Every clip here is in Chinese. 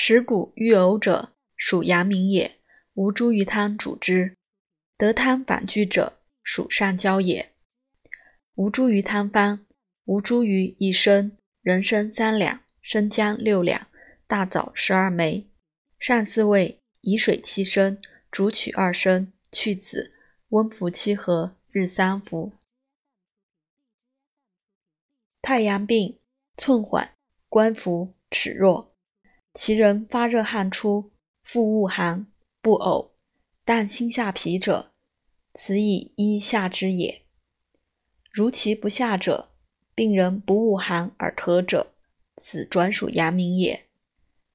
食谷欲呕者，属阳明也。无茱萸汤主之。得汤反拒者，属上焦也。无茱萸汤方：无茱萸一升，人参三两，生姜六两，大枣十二枚。上四味，以水七升，煮取二升，去籽，温服七合，日三服。太阳病，寸缓，关服，齿弱，其人发热汗出，腹恶寒，不呕，但心下痞者，此以一下之也。如其不下者，病人不恶寒而咳者，此转属阳明也。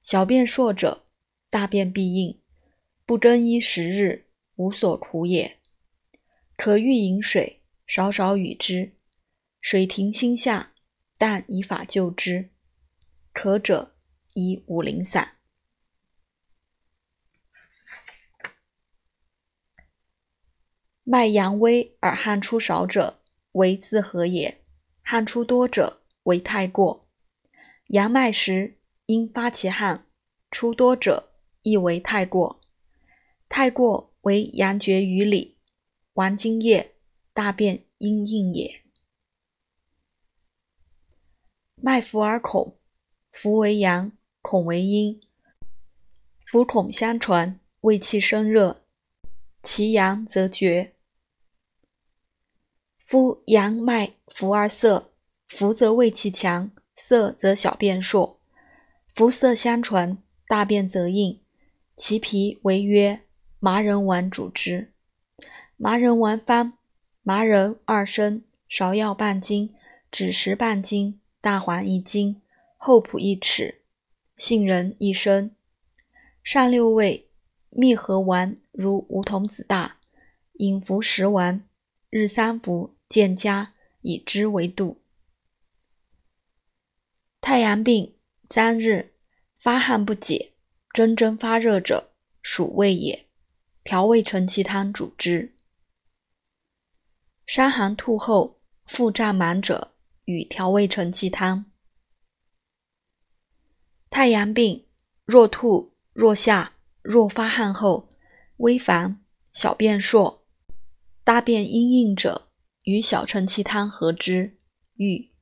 小便数者，大便必硬，不更衣十日，无所图也。可欲饮水，少少与之，水停心下。但以法救之，咳者以五苓散。脉阳微而汗出少者，为自和也；汗出多者，为太过。阳脉时，因发其汗；出多者，亦为太过。太过为阳绝于里，亡津液，大便应硬也。脉浮而恐，浮为阳，恐为阴。浮恐相传，胃气生热，其阳则绝。夫阳脉浮而涩，浮则胃气强，涩则小便数。浮涩相传，大便则硬。其脾为曰麻仁丸主之。麻仁丸方：麻仁二升，芍药半斤，枳实半斤。大黄一斤，厚朴一尺，杏仁一升。上六味，蜜合丸如梧桐子大，饮服十丸，日三服，见佳，以之为度。太阳病，三日，发汗不解，蒸蒸发热者，属胃也。调味承气汤主之。伤寒吐后，腹胀满者。与调味承气汤。太阳病，若吐若下，若发汗后，微烦，小便数，大便阴硬者，与小承气汤合之，愈。